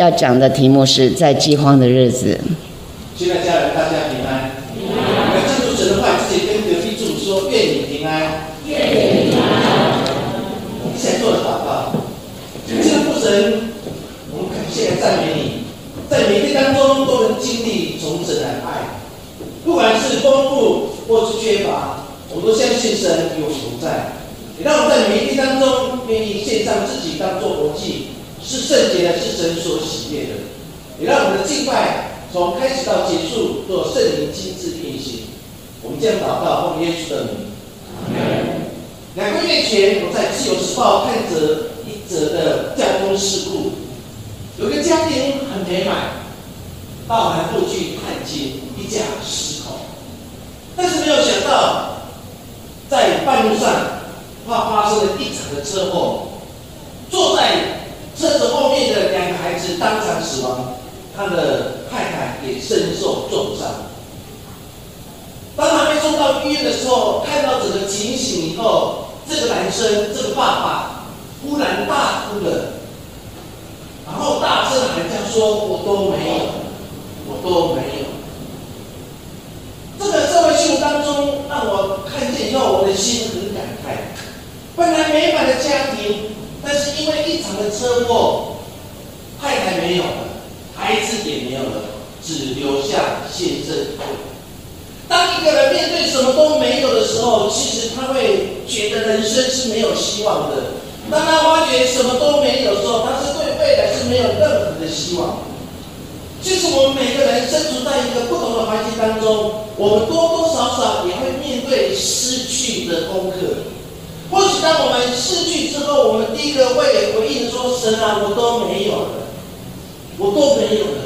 要讲的题目是在饥荒的日子。亲爱的家人，大家平安。我们进入神的话，自己跟隔壁主说：愿你平安。愿你平安。我们现在做祷告，亲爱的父神，我们感谢赞美你，在每天当中都能经历从神的爱，不管是丰富或是缺乏，我都相信神有福在。也让我在每一天当中愿意献上自己当做活祭，是圣洁的，是神所喜悦的。也让我们的敬拜从开始到结束做圣灵亲自运行。我们将祷告奉耶稣的名。两个月前，我在《自由时报》看着一则的交通事故，有个家庭很美满，到南部去探亲，一家十口，但是没有想到，在半路上。怕发生了一场的车祸，坐在车子后面的两个孩子当场死亡，他的太太也身受重伤。当他被送到医院的时候，看到整个情形以后，这个男生，这个爸爸忽然大哭了，然后大声喊叫说：“我都没有，我都没有。”这个社会新闻当中，让我看见以后，我的心很感慨。本来美满的家庭，但是因为一场的车祸，太太没有了，孩子也没有了，只留下先生。当一个人面对什么都没有的时候，其实他会觉得人生是没有希望的。当他发觉什么都没有的时候，他是对未来是没有任何的希望。其实我们每个人身处在一个不同的环境当中，我们多多少少也会面对失去的功课。或许当我们失去之后，我们第一个会回应说：“神啊，我都没有了，我都没有了，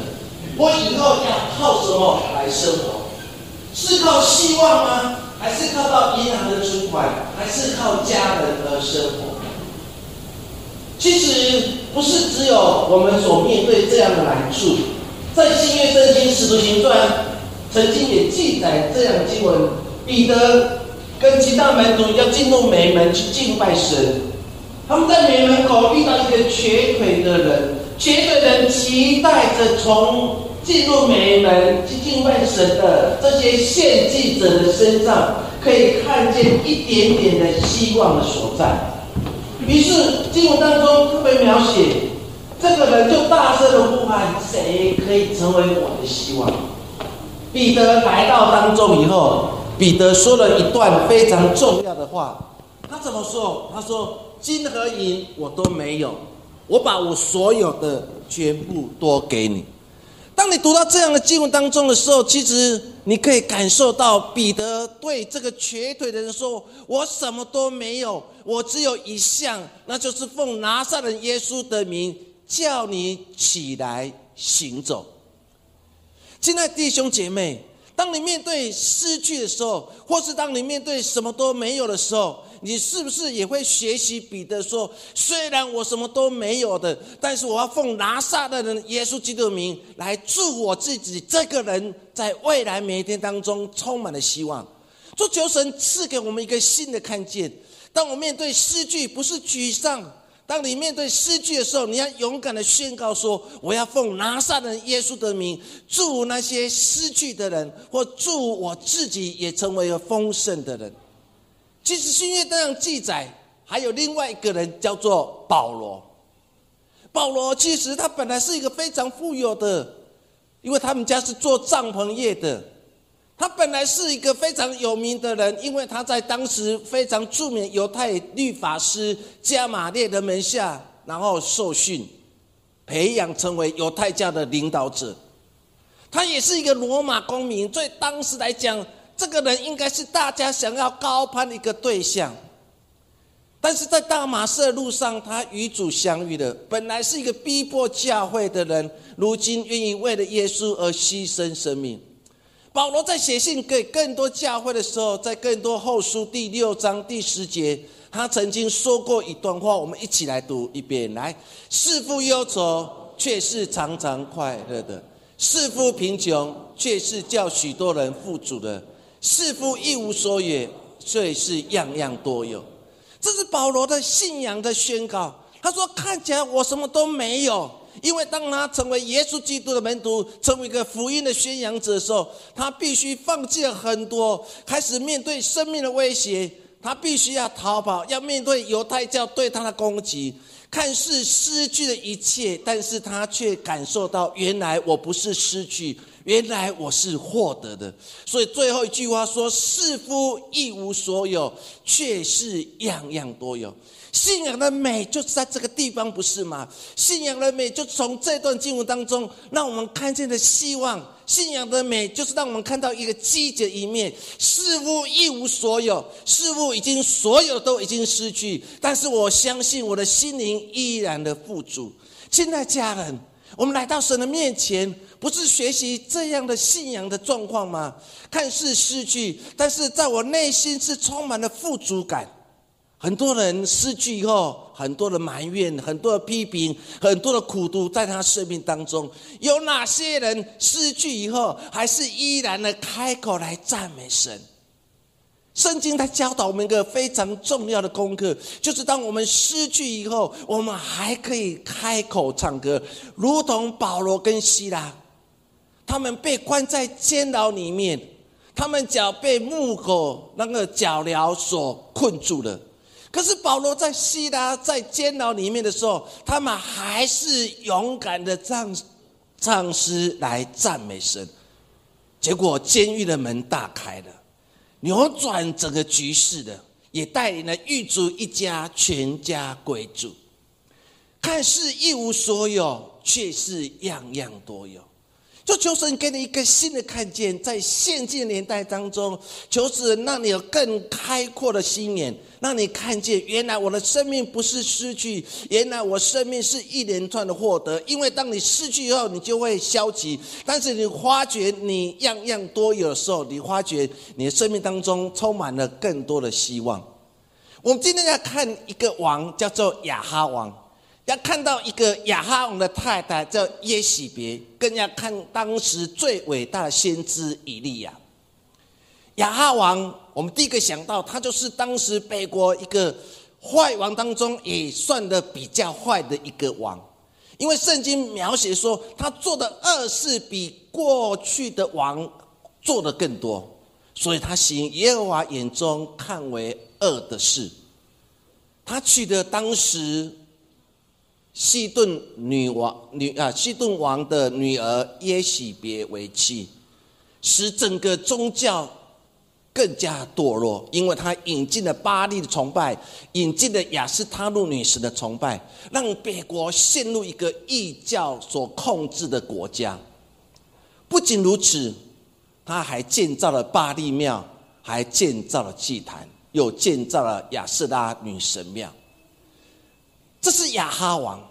我以后要靠什么来生活？是靠希望吗？还是靠到银行的存款？还是靠家人而生活？”其实不是只有我们所面对这样的难处，在新约圣经使徒行传曾经也记载这样的经文，彼得。跟其他门徒要进入美门去敬拜神，他们在美门口遇到一个瘸腿的人，瘸腿人期待着从进入美门去敬拜神的这些献祭者的身上，可以看见一点点的希望的所在。于是经文当中特别描写，这个人就大声的呼喊：“谁可以成为我的希望？”彼得来到当中以后。彼得说了一段非常重要的话，他怎么说？他说：“金和银我都没有，我把我所有的全部都给你。”当你读到这样的经文当中的时候，其实你可以感受到彼得对这个瘸腿的人说：“我什么都没有，我只有一项，那就是奉拿撒勒耶稣的名叫你起来行走。”亲爱弟兄姐妹。当你面对失去的时候，或是当你面对什么都没有的时候，你是不是也会学习彼得说：“虽然我什么都没有的，但是我要奉拿撒的人耶稣基督的名来祝我自己这个人在未来每一天当中充满了希望。”祝求神赐给我们一个新的看见。当我面对失去，不是沮丧。当你面对失去的时候，你要勇敢的宣告说：“我要奉拿撒勒耶稣的名，祝那些失去的人，或祝我自己也成为了丰盛的人。”其实新约这样记载，还有另外一个人叫做保罗。保罗其实他本来是一个非常富有的，因为他们家是做帐篷业的。他本来是一个非常有名的人，因为他在当时非常著名犹太律法师加马列的门下，然后受训，培养成为犹太教的领导者。他也是一个罗马公民，对当时来讲，这个人应该是大家想要高攀的一个对象。但是在大马士路上，他与主相遇了。本来是一个逼迫教会的人，如今愿意为了耶稣而牺牲生命。保罗在写信给更多教会的时候，在更多后书第六章第十节，他曾经说过一段话，我们一起来读一遍。来，世父忧愁，却是常常快乐的；世父贫穷，却是叫许多人富足的；世父一无所有，却是样样多有。这是保罗的信仰的宣告。他说：“看起来我什么都没有。”因为当他成为耶稣基督的门徒，成为一个福音的宣扬者的时候，他必须放弃了很多，开始面对生命的威胁。他必须要逃跑，要面对犹太教对他的攻击。看似失去了一切，但是他却感受到，原来我不是失去，原来我是获得的。所以最后一句话说：“似乎一无所有，却是样样都有。”信仰的美就是在这个地方，不是吗？信仰的美就从这段经文当中，让我们看见的希望。信仰的美就是让我们看到一个积极的一面。似乎一无所有，似乎已经所有都已经失去，但是我相信我的心灵依然的富足。亲爱家人，我们来到神的面前，不是学习这样的信仰的状况吗？看似失去，但是在我内心是充满了富足感。很多人失去以后，很多的埋怨，很多的批评，很多的苦读，在他生命当中，有哪些人失去以后，还是依然的开口来赞美神？圣经它教导我们一个非常重要的功课，就是当我们失去以后，我们还可以开口唱歌，如同保罗跟希拉，他们被关在监牢里面，他们脚被木狗那个脚镣所困住了。可是保罗在希拉在监牢里面的时候，他们还是勇敢的唱唱诗来赞美神。结果监狱的门大开了，扭转整个局势的，也带领了狱卒一家全家归主。看似一无所有，却是样样都有。就求神给你一个新的看见，在现今年代当中，求神让你有更开阔的心眼，让你看见原来我的生命不是失去，原来我生命是一连串的获得。因为当你失去以后，你就会消极；但是你发觉你样样多有时候，你发觉你的生命当中充满了更多的希望。我们今天要看一个王，叫做亚哈王。要看到一个亚哈王的太太叫耶喜别，更要看当时最伟大的先知以利亚。亚哈王，我们第一个想到他就是当时北国一个坏王当中也算的比较坏的一个王，因为圣经描写说他做的恶事比过去的王做的更多，所以他行耶和华眼中看为恶的事。他娶的当时。西顿女王女啊，西顿王的女儿耶喜别为妻，使整个宗教更加堕落，因为他引进了巴利的崇拜，引进了雅斯他路女神的崇拜，让北国陷入一个异教所控制的国家。不仅如此，他还建造了巴利庙，还建造了祭坛，又建造了亚斯拉女神庙。这是亚哈王，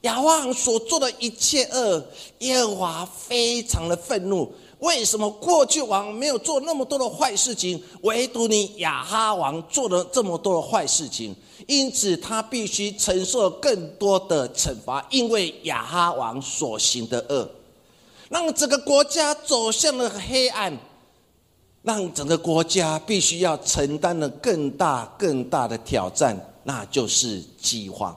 亚哈王所做的一切恶，耶和华非常的愤怒。为什么过去王没有做那么多的坏事情，唯独你亚哈王做了这么多的坏事情？因此他必须承受更多的惩罚，因为亚哈王所行的恶，让整个国家走向了黑暗，让整个国家必须要承担了更大更大的挑战。那就是饥荒，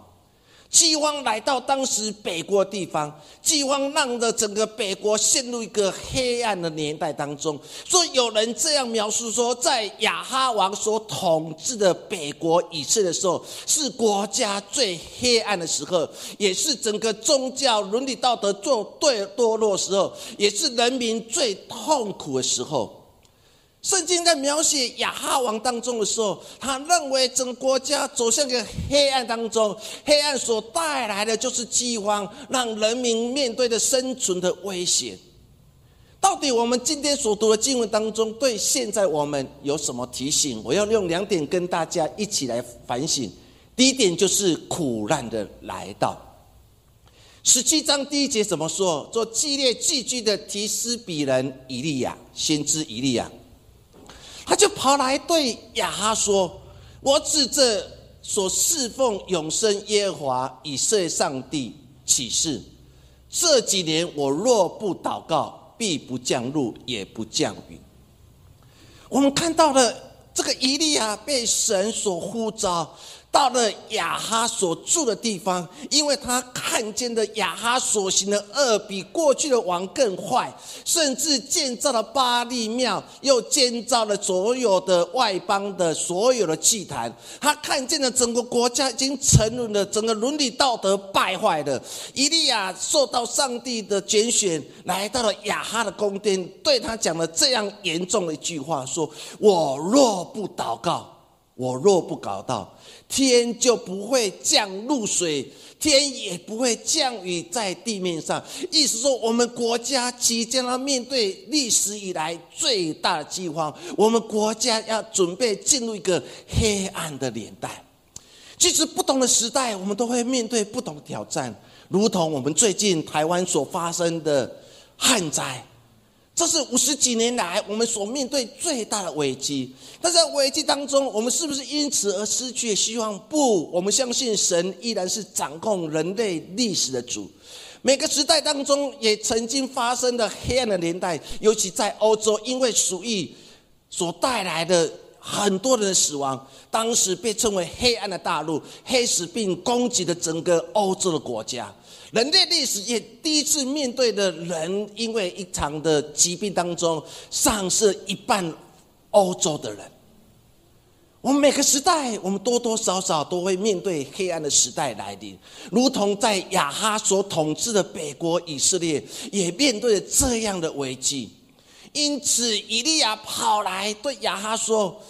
饥荒来到当时北国地方，饥荒让的整个北国陷入一个黑暗的年代当中。所以有人这样描述说，在亚哈王所统治的北国以色列的时候，是国家最黑暗的时候，也是整个宗教伦理道德做对堕落时候，也是人民最痛苦的时候。圣经在描写亚哈王当中的时候，他认为整个国家走向一个黑暗当中，黑暗所带来的就是饥荒，让人民面对的生存的威胁。到底我们今天所读的经文当中，对现在我们有什么提醒？我要用两点跟大家一起来反省。第一点就是苦难的来到。十七章第一节怎么说？做激烈寄居的提斯比人以利亚，先知以利亚。他就跑来对亚哈说：“我指着所侍奉永生耶和华以色列上帝起誓，这几年我若不祷告，必不降露，也不降雨。”我们看到了这个以利亚被神所呼召，到了亚哈所住的地方，因为他看见的亚哈所行的恶比过去的王更坏，甚至建造了巴利庙，又建造了所有的外邦的所有的祭坛。他看见了整个国家已经沉沦了，整个伦理道德败坏了。以利亚受到上帝的拣选，来到了亚哈的宫殿，对他讲了这样严重的一句话：说我若不祷告。我若不搞到，天就不会降露水，天也不会降雨在地面上。意思说，我们国家即将要面对历史以来最大的饥荒，我们国家要准备进入一个黑暗的年代。其实，不同的时代，我们都会面对不同的挑战，如同我们最近台湾所发生的旱灾。这是五十几年来我们所面对最大的危机。但在危机当中，我们是不是因此而失去希望？不，我们相信神依然是掌控人类历史的主。每个时代当中也曾经发生的黑暗的年代，尤其在欧洲，因为鼠疫所带来的很多人的死亡，当时被称为黑暗的大陆，黑死病攻击了整个欧洲的国家。人类历史也第一次面对的人，因为一场的疾病当中丧失一半欧洲的人。我们每个时代，我们多多少少都会面对黑暗的时代来临，如同在亚哈所统治的北国以色列，也面对了这样的危机。因此，以利亚跑来对亚哈说：“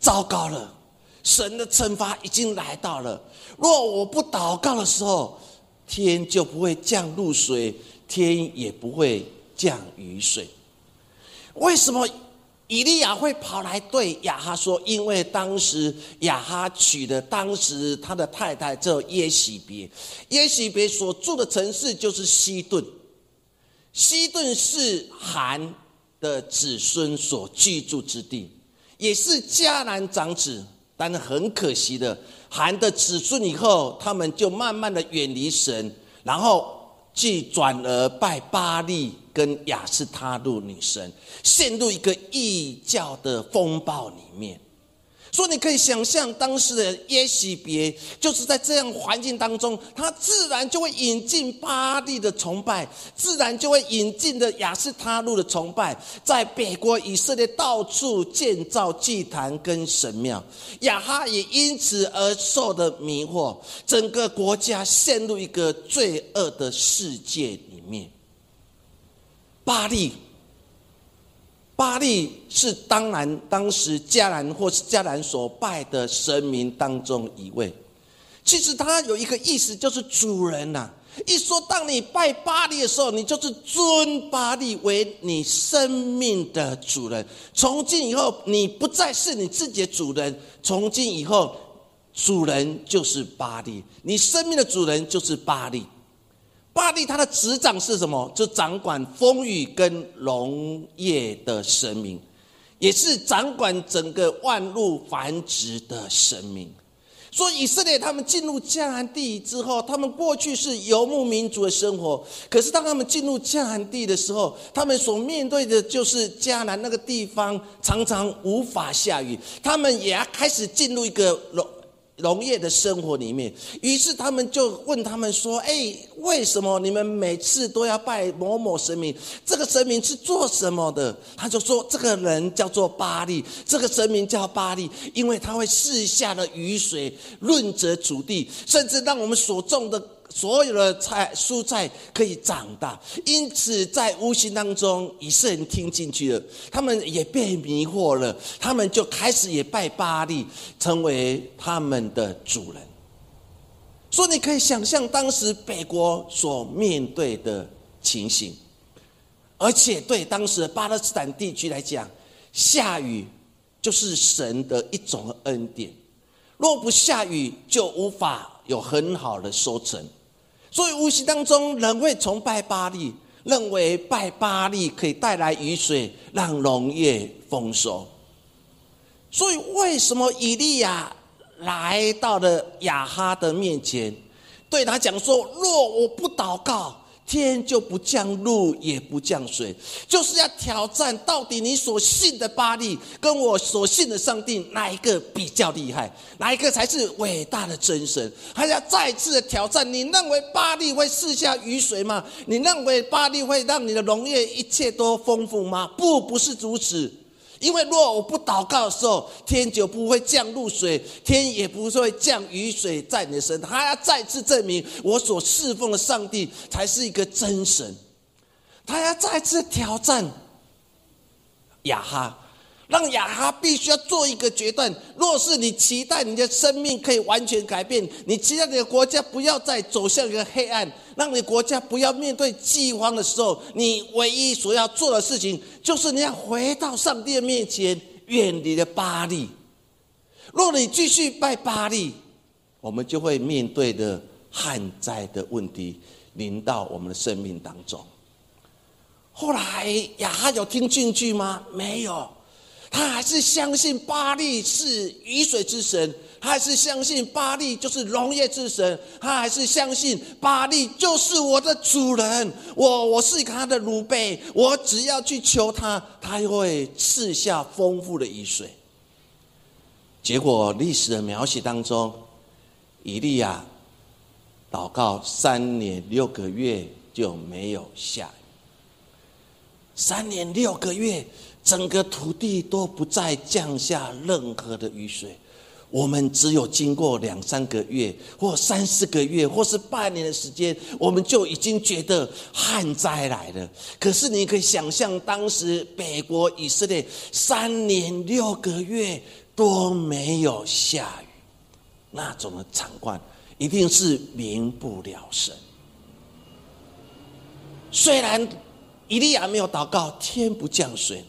糟糕了，神的惩罚已经来到了。若我不祷告的时候。”天就不会降露水，天也不会降雨水。为什么以利亚会跑来对亚哈说？因为当时亚哈娶的当时他的太太叫耶喜别，耶喜别所住的城市就是西顿，西顿是韩的子孙所居住之地，也是迦南长子。但是很可惜的。含的子孙以后，他们就慢慢的远离神，然后去转而拜巴利跟亚斯他路女神，陷入一个异教的风暴里面。说你可以想象，当时的耶喜别就是在这样环境当中，他自然就会引进巴利的崇拜，自然就会引进的亚斯他路的崇拜，在北国以色列到处建造祭坛跟神庙，亚哈也因此而受的迷惑，整个国家陷入一个罪恶的世界里面，巴利。巴利是当然，当时迦南或是迦南所拜的神明当中一位。其实他有一个意思，就是主人呐。一说当你拜巴利的时候，你就是尊巴利为你生命的主人。从今以后，你不再是你自己的主人，从今以后，主人就是巴利，你生命的主人就是巴利。巴利他的执掌是什么？就掌管风雨跟农业的神明，也是掌管整个万物繁殖的神明。所以以色列他们进入迦南地之后，他们过去是游牧民族的生活。可是当他们进入迦南地的时候，他们所面对的就是迦南那个地方常常无法下雨，他们也要开始进入一个农。业的生活里面，于是他们就问他们说：“哎，为什么你们每次都要拜某某神明？这个神明是做什么的？”他就说：“这个人叫做巴利，这个神明叫巴利，因为他会试下的雨水润泽土地，甚至让我们所种的。”所有的菜蔬菜可以长大，因此在无形当中，以色列人听进去了，他们也被迷惑了，他们就开始也拜巴利，成为他们的主人。所以你可以想象当时北国所面对的情形，而且对当时的巴勒斯坦地区来讲，下雨就是神的一种恩典，若不下雨，就无法有很好的收成。所以无形当中，人会崇拜巴利，认为拜巴利可以带来雨水，让农业丰收。所以为什么以利亚来到了亚哈的面前，对他讲说：“若我不祷告，天就不降露，也不降水，就是要挑战到底你所信的巴利跟我所信的上帝哪一个比较厉害，哪一个才是伟大的真神？还要再次的挑战，你认为巴利会赐下雨水吗？你认为巴利会让你的农业一切都丰富吗？不，不是如此。因为若我不祷告的时候，天就不会降露水，天也不会降雨水在你的身上。他要再次证明我所侍奉的上帝才是一个真神。他要再次挑战雅哈。让亚哈必须要做一个决断：若是你期待你的生命可以完全改变，你期待你的国家不要再走向一个黑暗，让你国家不要面对饥荒的时候，你唯一所要做的事情，就是你要回到上帝的面前，远离了巴黎。若你继续拜巴黎，我们就会面对的旱灾的问题临到我们的生命当中。后来亚哈有听进去吗？没有。他还是相信巴利是雨水之神，他还是相信巴利就是农业之神，他还是相信巴利就是我的主人。我我是他的奴婢，我只要去求他，他会赐下丰富的雨水。结果历史的描写当中，以利亚祷告三年六个月就没有下雨，三年六个月。整个土地都不再降下任何的雨水，我们只有经过两三个月，或三四个月，或是半年的时间，我们就已经觉得旱灾来了。可是你可以想象，当时北国以色列三年六个月都没有下雨，那种的惨况一定是民不聊生。虽然以利亚没有祷告，天不降水。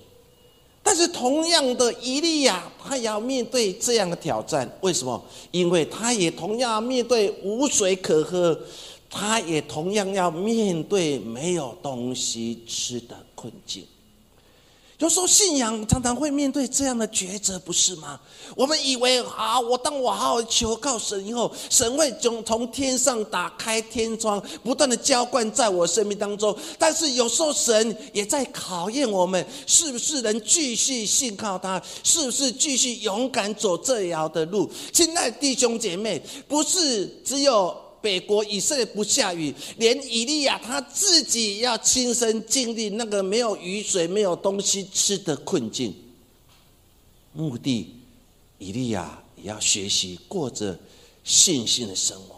但是同样的，伊利亚他也要面对这样的挑战。为什么？因为他也同样面对无水可喝，他也同样要面对没有东西吃的困境。有时候信仰常常会面对这样的抉择，不是吗？我们以为啊，我当我好好求告神以后，神会从从天上打开天窗，不断的浇灌在我生命当中。但是有时候神也在考验我们，是不是能继续信靠他？是不是继续勇敢走这条的路？亲爱的弟兄姐妹，不是只有。北国以色列不下雨，连以利亚他自己要亲身经历那个没有雨水、没有东西吃的困境。目的，以利亚也要学习过着信心的生活。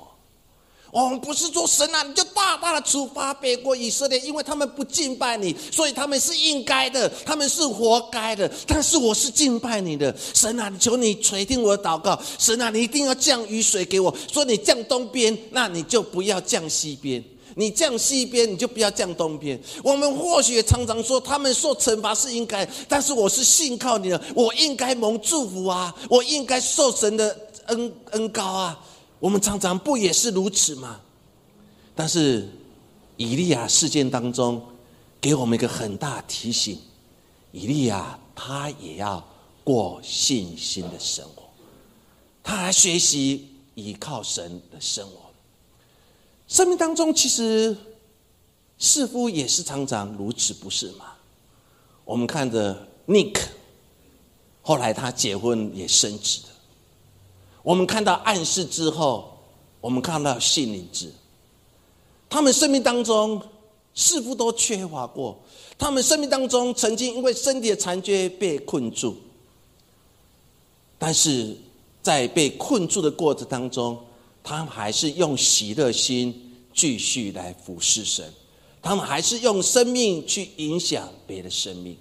我们不是说神啊，你就大大的处罚北国以色列，因为他们不敬拜你，所以他们是应该的，他们是活该的。但是我是敬拜你的神啊，求你垂听我的祷告，神啊，你一定要降雨水给我。说你降东边，那你就不要降西边；你降西边，你就不要降东边。我们或许常常说他们受惩罚是应该，但是我是信靠你的，我应该蒙祝福啊，我应该受神的恩恩高啊。我们常常不也是如此吗？但是以利亚事件当中，给我们一个很大提醒：以利亚他也要过信心的生活，他来学习依靠神的生活。生命当中其实似乎也是常常如此，不是吗？我们看着 Nick，后来他结婚也升职了。我们看到暗示之后，我们看到信灵子，他们生命当中似乎都缺乏过。他们生命当中曾经因为身体的残缺被困住，但是在被困住的过程当中，他们还是用喜乐心继续来服侍神，他们还是用生命去影响别的生命。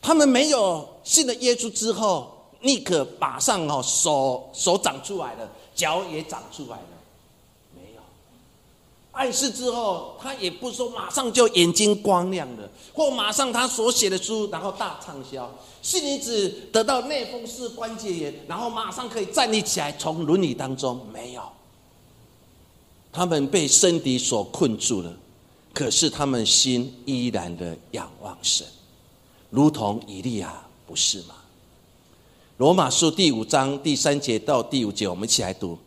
他们没有信了耶稣之后。立刻马上哦，手手长出来了，脚也长出来了，没有。暗示之后，他也不说马上就眼睛光亮了，或马上他所写的书然后大畅销。信女子得到内风湿关节炎，然后马上可以站立起来，从伦理当中没有。他们被身体所困住了，可是他们心依然的仰望神，如同以利亚，不是吗？罗马书第五章第三节到第五节，我们一起来读。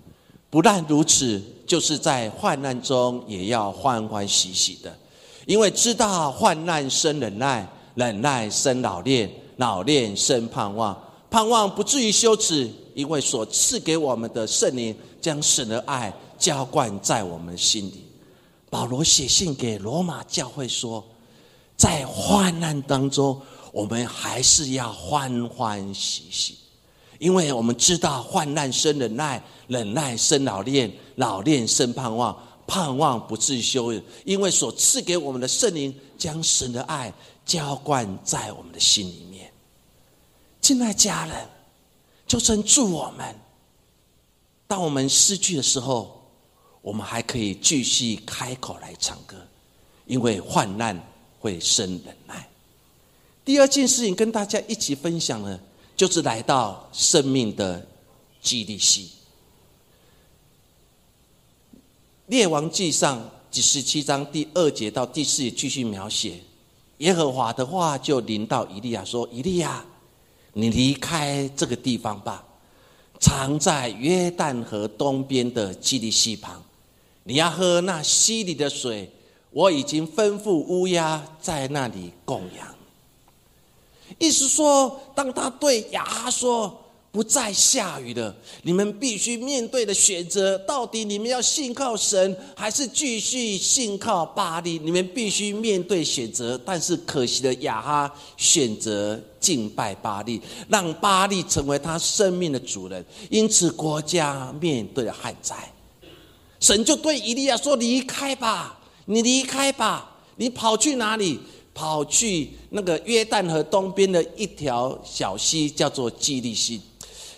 不但如此，就是在患难中也要欢欢喜喜的，因为知道患难生忍耐，忍耐生老练，老练生盼望，盼望不至于羞耻，因为所赐给我们的圣灵将神的爱浇灌在我们心里。保罗写信给罗马教会说，在患难当中，我们还是要欢欢喜喜。因为我们知道患难生忍耐，忍耐生老练，老练生盼望，盼望不自羞。因为所赐给我们的圣灵，将神的爱浇灌在我们的心里面。亲爱家人，就曾祝我们，当我们失去的时候，我们还可以继续开口来唱歌，因为患难会生忍耐。第二件事情，跟大家一起分享呢。就是来到生命的基地系。列王记上第十七章第二节到第四节继续描写，耶和华的话就临到以利亚说：“以利亚，你离开这个地方吧，藏在约旦河东边的基利溪旁，你要喝那溪里的水，我已经吩咐乌鸦在那里供养。”意思说，当他对亚哈说不再下雨了，你们必须面对的选择，到底你们要信靠神，还是继续信靠巴利？你们必须面对选择。但是可惜的，亚哈选择敬拜巴利，让巴利成为他生命的主人，因此国家面对了旱灾。神就对以利亚说：“离开吧，你离开吧，你跑去哪里？”跑去那个约旦河东边的一条小溪，叫做基利溪。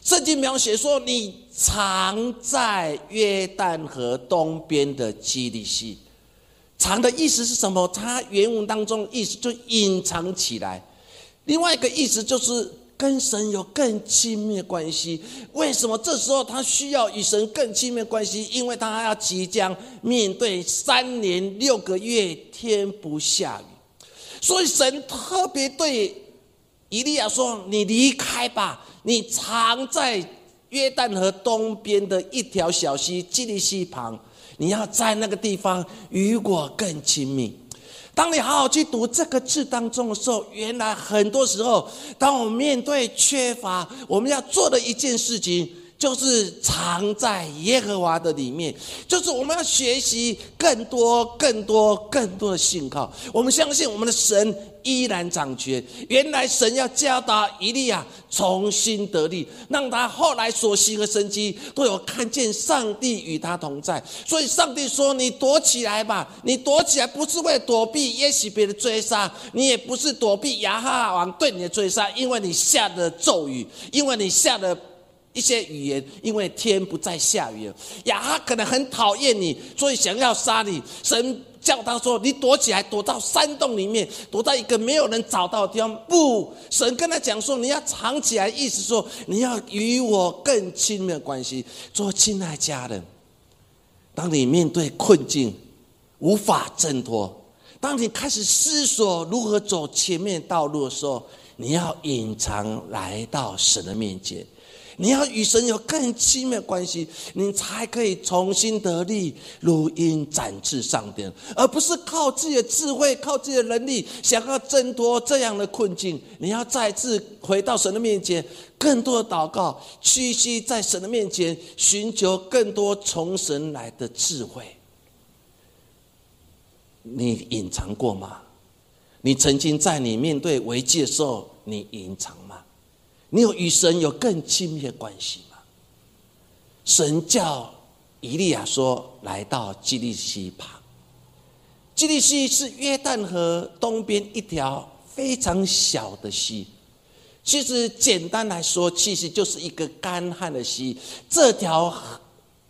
圣经描写说，你藏在约旦河东边的基利溪。藏的意思是什么？它原文当中意思就隐藏起来。另外一个意思就是跟神有更亲密的关系。为什么这时候他需要与神更亲密的关系？因为他要即将面对三年六个月天不下雨。所以神特别对以利亚说：“你离开吧，你藏在约旦河东边的一条小溪基利溪旁，你要在那个地方与我更亲密。当你好好去读这个字当中的时候，原来很多时候，当我们面对缺乏，我们要做的一件事情。”就是藏在耶和华的里面，就是我们要学习更多、更多、更多的信靠。我们相信我们的神依然掌权。原来神要教导以利亚重新得力，让他后来所行的神迹都有看见上帝与他同在。所以上帝说：“你躲起来吧，你躲起来不是为躲避耶洗别的追杀，你也不是躲避亚哈王对你的追杀，因为你下的咒语，因为你下的。”一些语言，因为天不再下雨了，亚哈可能很讨厌你，所以想要杀你。神叫他说：“你躲起来，躲到山洞里面，躲在一个没有人找到的地方。”不，神跟他讲说：“你要藏起来，意思说你要与我更亲密的关系，做亲爱家人。当你面对困境无法挣脱，当你开始思索如何走前面道路的时候，你要隐藏来到神的面前。”你要与神有更亲密的关系，你才可以重新得力，如鹰展翅上天，而不是靠自己的智慧、靠自己的能力想要挣脱这样的困境。你要再次回到神的面前，更多的祷告，屈膝在神的面前，寻求更多从神来的智慧。你隐藏过吗？你曾经在你面对危机的时候，你隐藏吗？你有与神有更亲密的关系吗？神叫以利亚说：“来到基利西旁。基利西是约旦河东边一条非常小的溪。其实简单来说，其实就是一个干旱的溪。这条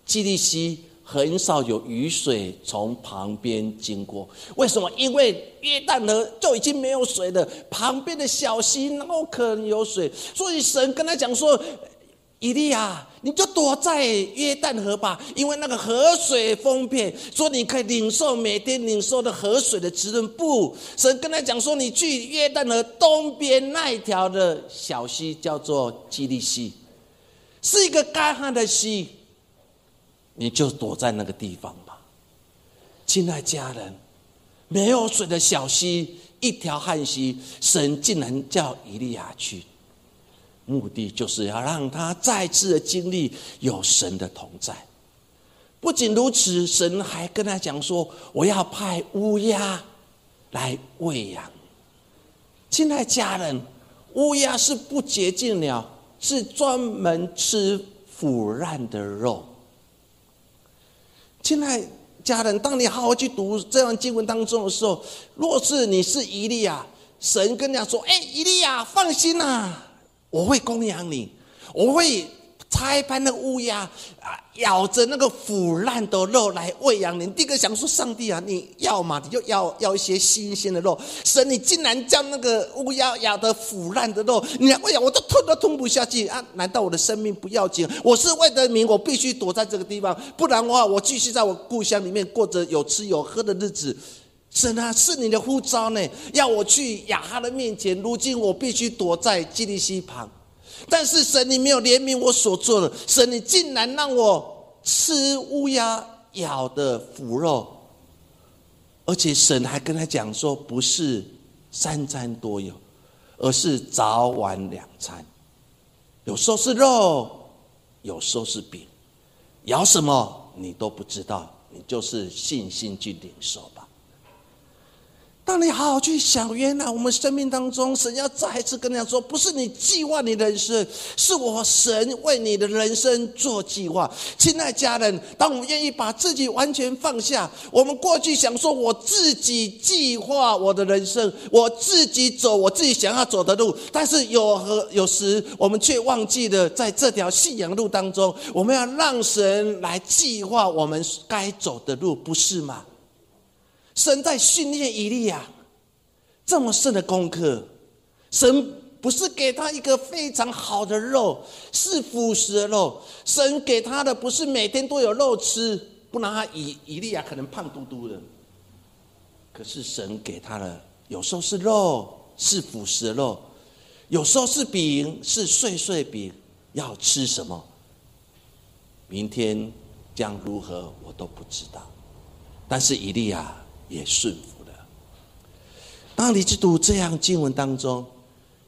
基利西。”很少有雨水从旁边经过，为什么？因为约旦河就已经没有水了，旁边的小溪哪可能有水？所以神跟他讲说：“以利亚，你就躲在约旦河吧，因为那个河水丰沛，说你可以领受每天领受的河水的滋润。”不，神跟他讲说：“你去约旦河东边那一条的小溪，叫做基利溪，是一个干旱的溪。”你就躲在那个地方吧。亲爱家人，没有水的小溪，一条旱溪，神竟然叫以利亚去，目的就是要让他再次的经历有神的同在。不仅如此，神还跟他讲说：“我要派乌鸦来喂养。”亲爱家人，乌鸦是不洁净鸟，是专门吃腐烂的肉。亲爱家人，当你好好去读这段经文当中的时候，若是你是以利亚，神跟人家说：“哎，以利亚，放心呐，我会供养你，我会。”拆开那乌鸦啊，咬着那个腐烂的肉来喂养你。第一个想说，上帝啊，你要嘛，你就要要一些新鲜的肉。神，你竟然将那个乌鸦咬的腐烂的肉，你来喂养，我都吞都吞不下去啊！难道我的生命不要紧？我是为了民，我必须躲在这个地方，不然的话，我继续在我故乡里面过着有吃有喝的日子。神啊，是你的呼召呢，要我去亚哈的面前。如今我必须躲在基利西旁。但是神，你没有怜悯我所做的。神，你竟然让我吃乌鸦咬的腐肉，而且神还跟他讲说，不是三餐多有，而是早晚两餐。有时候是肉，有时候是饼，咬什么你都不知道，你就是信心去领受吧。当你好好去想，原来我们生命当中，神要再一次跟人家说，不是你计划你的人生，是我神为你的人生做计划。亲爱家人，当我们愿意把自己完全放下，我们过去想说我自己计划我的人生，我自己走我自己想要走的路，但是有和有时我们却忘记了，在这条信仰路当中，我们要让神来计划我们该走的路，不是吗？神在训练以利亚这么深的功课，神不是给他一个非常好的肉，是腐食的肉。神给他的不是每天都有肉吃，不然他以以利亚可能胖嘟嘟的。可是神给他的有时候是肉，是腐食的肉；有时候是饼，是碎碎饼。要吃什么？明天将如何，我都不知道。但是以利亚。也顺服了。当你去读这样经文当中，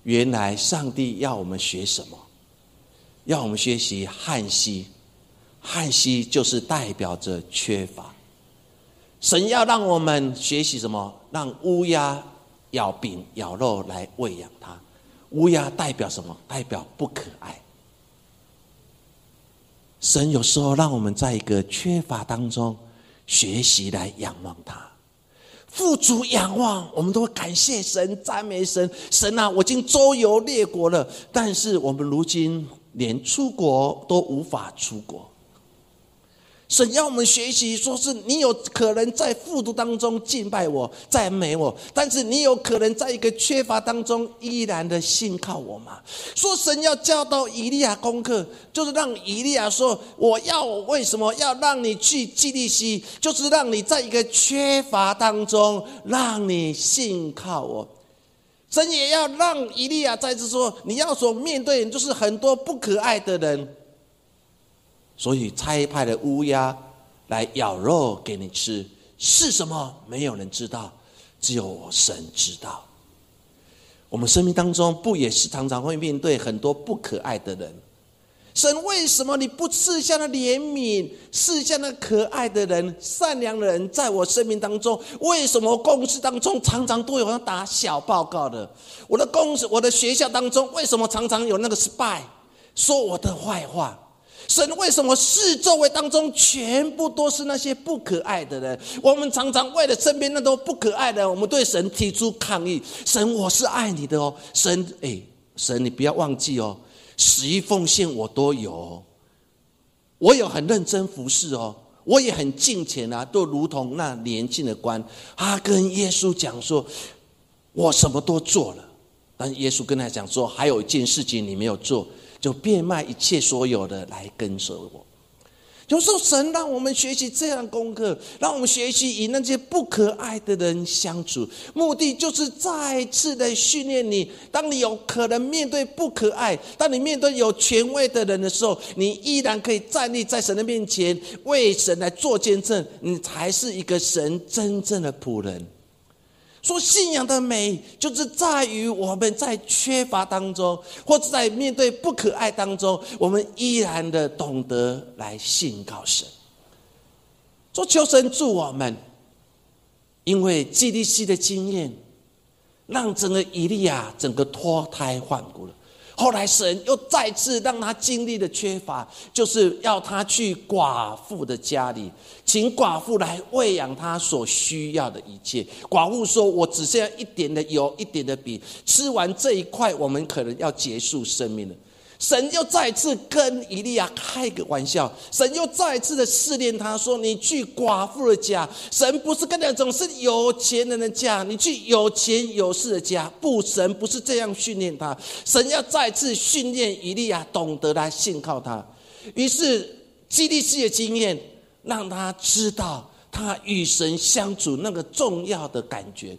原来上帝要我们学什么？要我们学习汉息。汉息就是代表着缺乏。神要让我们学习什么？让乌鸦咬饼咬肉来喂养它。乌鸦代表什么？代表不可爱。神有时候让我们在一个缺乏当中学习来仰望他。富足仰望，我们都会感谢神、赞美神。神啊，我已经周游列国了，但是我们如今连出国都无法出国。神要我们学习，说是你有可能在富足当中敬拜我、赞美我，但是你有可能在一个缺乏当中依然的信靠我吗？说神要教导以利亚功课，就是让以利亚说：“我要为什么要让你去基利西？就是让你在一个缺乏当中，让你信靠我。神也要让以利亚再次说：你要所面对就是很多不可爱的人。”所以差派的乌鸦来咬肉给你吃，是什么？没有人知道，只有神知道。我们生命当中不也是常常会面对很多不可爱的人？神为什么你不赐下那怜悯，赐下那可爱的人、善良的人在我生命当中？为什么公司当中常常都有人打小报告的？我的公司、我的学校当中为什么常常有那个 spy 说我的坏话？神为什么四周围当中全部都是那些不可爱的人？我们常常为了身边那都不可爱的，我们对神提出抗议。神，我是爱你的哦。神，哎，神，你不要忘记哦，十一奉献我都有，我有很认真服侍哦，我也很敬虔啊，都如同那年轻的官，他跟耶稣讲说，我什么都做了，但耶稣跟他讲说，还有一件事情你没有做。就变卖一切所有的来跟随我。有时候神让我们学习这样功课，让我们学习与那些不可爱的人相处，目的就是再次的训练你。当你有可能面对不可爱，当你面对有权威的人的时候，你依然可以站立在神的面前，为神来做见证。你才是一个神真正的仆人。说信仰的美，就是在于我们在缺乏当中，或者在面对不可爱当中，我们依然的懂得来信靠神。说求神助我们，因为基利西的经验，让整个以利亚整个脱胎换骨了。后来神又再次让他经历了缺乏，就是要他去寡妇的家里，请寡妇来喂养他所需要的一切。寡妇说：“我只剩下一点的油，一点的饼，吃完这一块，我们可能要结束生命了。”神又再次跟以利亚开个玩笑，神又再次的试炼他说：“你去寡妇的家，神不是跟那种是有钱人的家，你去有钱有势的家，不，神不是这样训练他，神要再次训练以利亚懂得来信靠他。于是基利西的经验让他知道他与神相处那个重要的感觉。”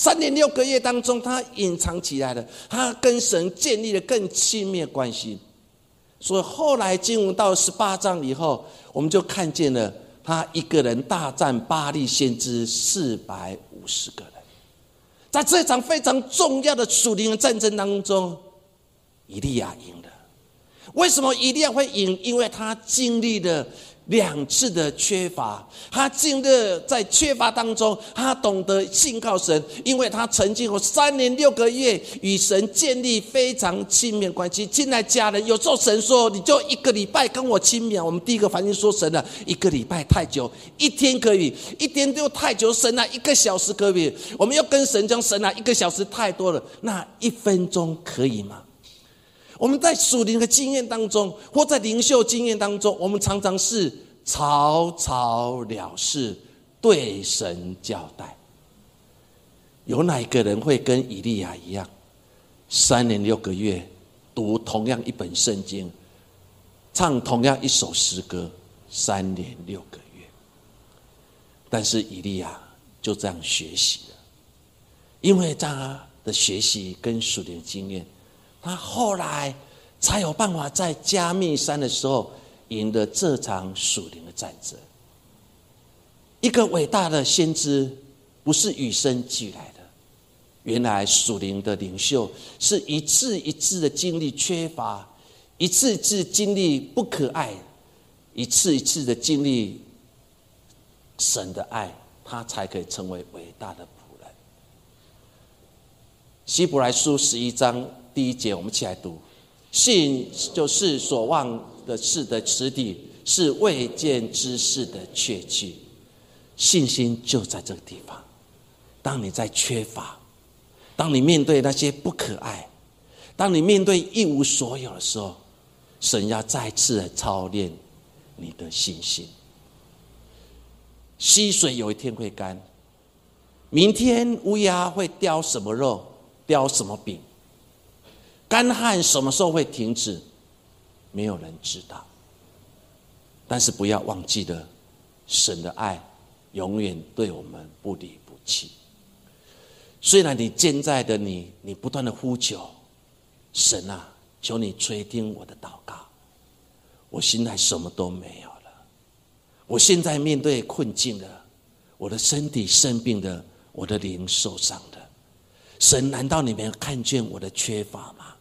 三年六个月当中，他隐藏起来了，他跟神建立了更亲密的关系。所以后来进入到十八章以后，我们就看见了他一个人大战巴利先知四百五十个人。在这场非常重要的属灵的战争当中，以利亚赢了。为什么以利亚会赢？因为他经历了。两次的缺乏，他经历在缺乏当中，他懂得信靠神，因为他曾经有三年六个月与神建立非常亲密关系。进来家人，有时候神说你就一个礼拜跟我亲密，我们第一个反应说神了，一个礼拜太久，一天可以，一天就太久，神啊，一个小时可以，我们要跟神讲神啊，一个小时太多了，那一分钟可以吗？我们在属灵的经验当中，或在灵秀经验当中，我们常常是草草了事，对神交代。有哪一个人会跟以利亚一样，三年六个月读同样一本圣经，唱同样一首诗歌，三年六个月？但是以利亚就这样学习了，因为他的学习跟属灵经验。他后来才有办法在加密山的时候赢得这场属灵的战争。一个伟大的先知不是与生俱来的，原来属灵的领袖是一次一次的经历缺乏，一次一次经历不可爱，一次一次的经历神的爱，他才可以成为伟大的仆人。希伯来书十一章。第一节，我们一起来读：信就是所望的事的实底，是未见之事的确据。信心就在这个地方。当你在缺乏，当你面对那些不可爱，当你面对一无所有的时候，神要再次的操练你的信心。溪水有一天会干，明天乌鸦会叼什么肉，叼什么饼。干旱什么时候会停止？没有人知道。但是不要忘记了，神的爱永远对我们不离不弃。虽然你现在的你，你不断的呼求神啊，求你垂听我的祷告。我现在什么都没有了，我现在面对困境的，我的身体生病的，我的灵受伤的。神，难道你没有看见我的缺乏吗？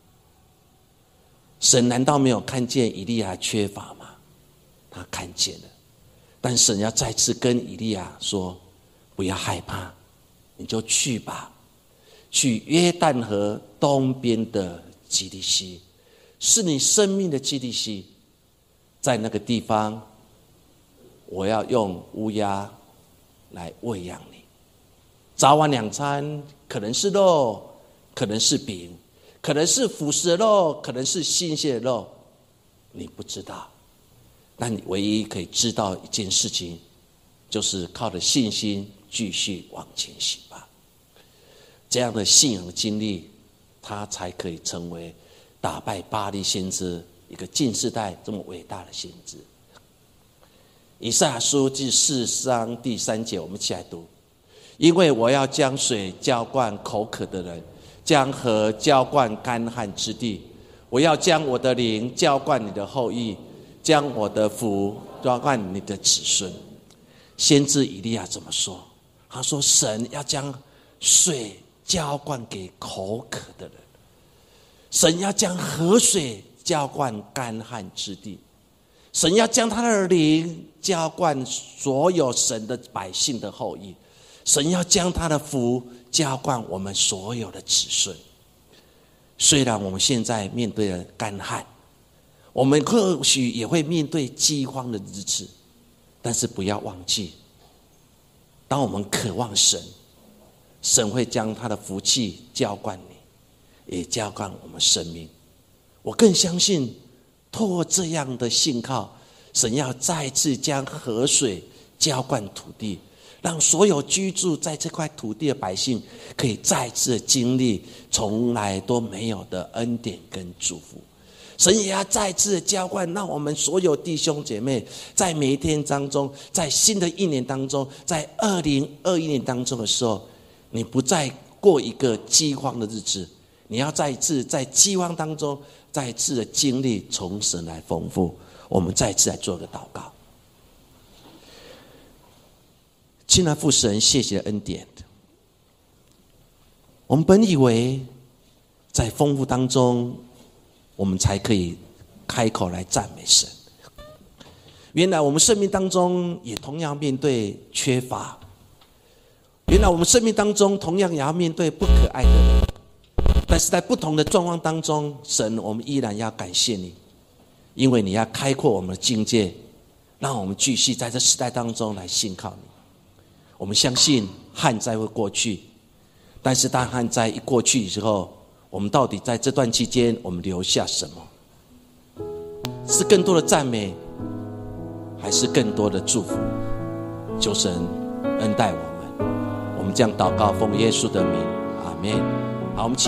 神难道没有看见以利亚缺乏吗？他看见了，但神要再次跟以利亚说：“不要害怕，你就去吧，去约旦河东边的基利西，是你生命的基利西，在那个地方，我要用乌鸦来喂养你，早晚两餐可能是肉，可能是饼。”可能是腐蚀的肉，可能是新鲜的肉，你不知道。但你唯一可以知道一件事情，就是靠着信心继续往前行吧。这样的信仰经历，他才可以成为打败巴黎先知一个近世代这么伟大的先知。以赛亚书第四章第三节，我们一起来读。因为我要将水浇灌口渴的人，将河浇灌干旱之地。我要将我的灵浇灌你的后裔，将我的福浇灌你的子孙。先知以利亚怎么说？他说：“神要将水浇灌给口渴的人，神要将河水浇灌干旱之地。”神要将他的灵浇灌所有神的百姓的后裔，神要将他的福浇灌我们所有的子孙。虽然我们现在面对了干旱，我们或许也会面对饥荒的日子，但是不要忘记，当我们渴望神，神会将他的福气浇灌你，也浇灌我们生命。我更相信。透过这样的信号，神要再次将河水浇灌土地，让所有居住在这块土地的百姓可以再次经历从来都没有的恩典跟祝福。神也要再次浇灌，让我们所有弟兄姐妹在每一天当中，在新的一年当中，在二零二一年当中的时候，你不再过一个饥荒的日子，你要再次在饥荒当中。再次的经历从神来丰富，我们再次来做个祷告。亲爱父神，谢谢恩典。我们本以为在丰富当中，我们才可以开口来赞美神。原来我们生命当中也同样面对缺乏，原来我们生命当中同样也要面对不可爱的人。但是在不同的状况当中，神，我们依然要感谢你，因为你要开阔我们的境界，让我们继续在这时代当中来信靠你。我们相信旱灾会过去，但是当旱灾一过去之后，我们到底在这段期间，我们留下什么？是更多的赞美，还是更多的祝福？求神恩待我们。我们将祷告奉耶稣的名，阿门。好，我们起。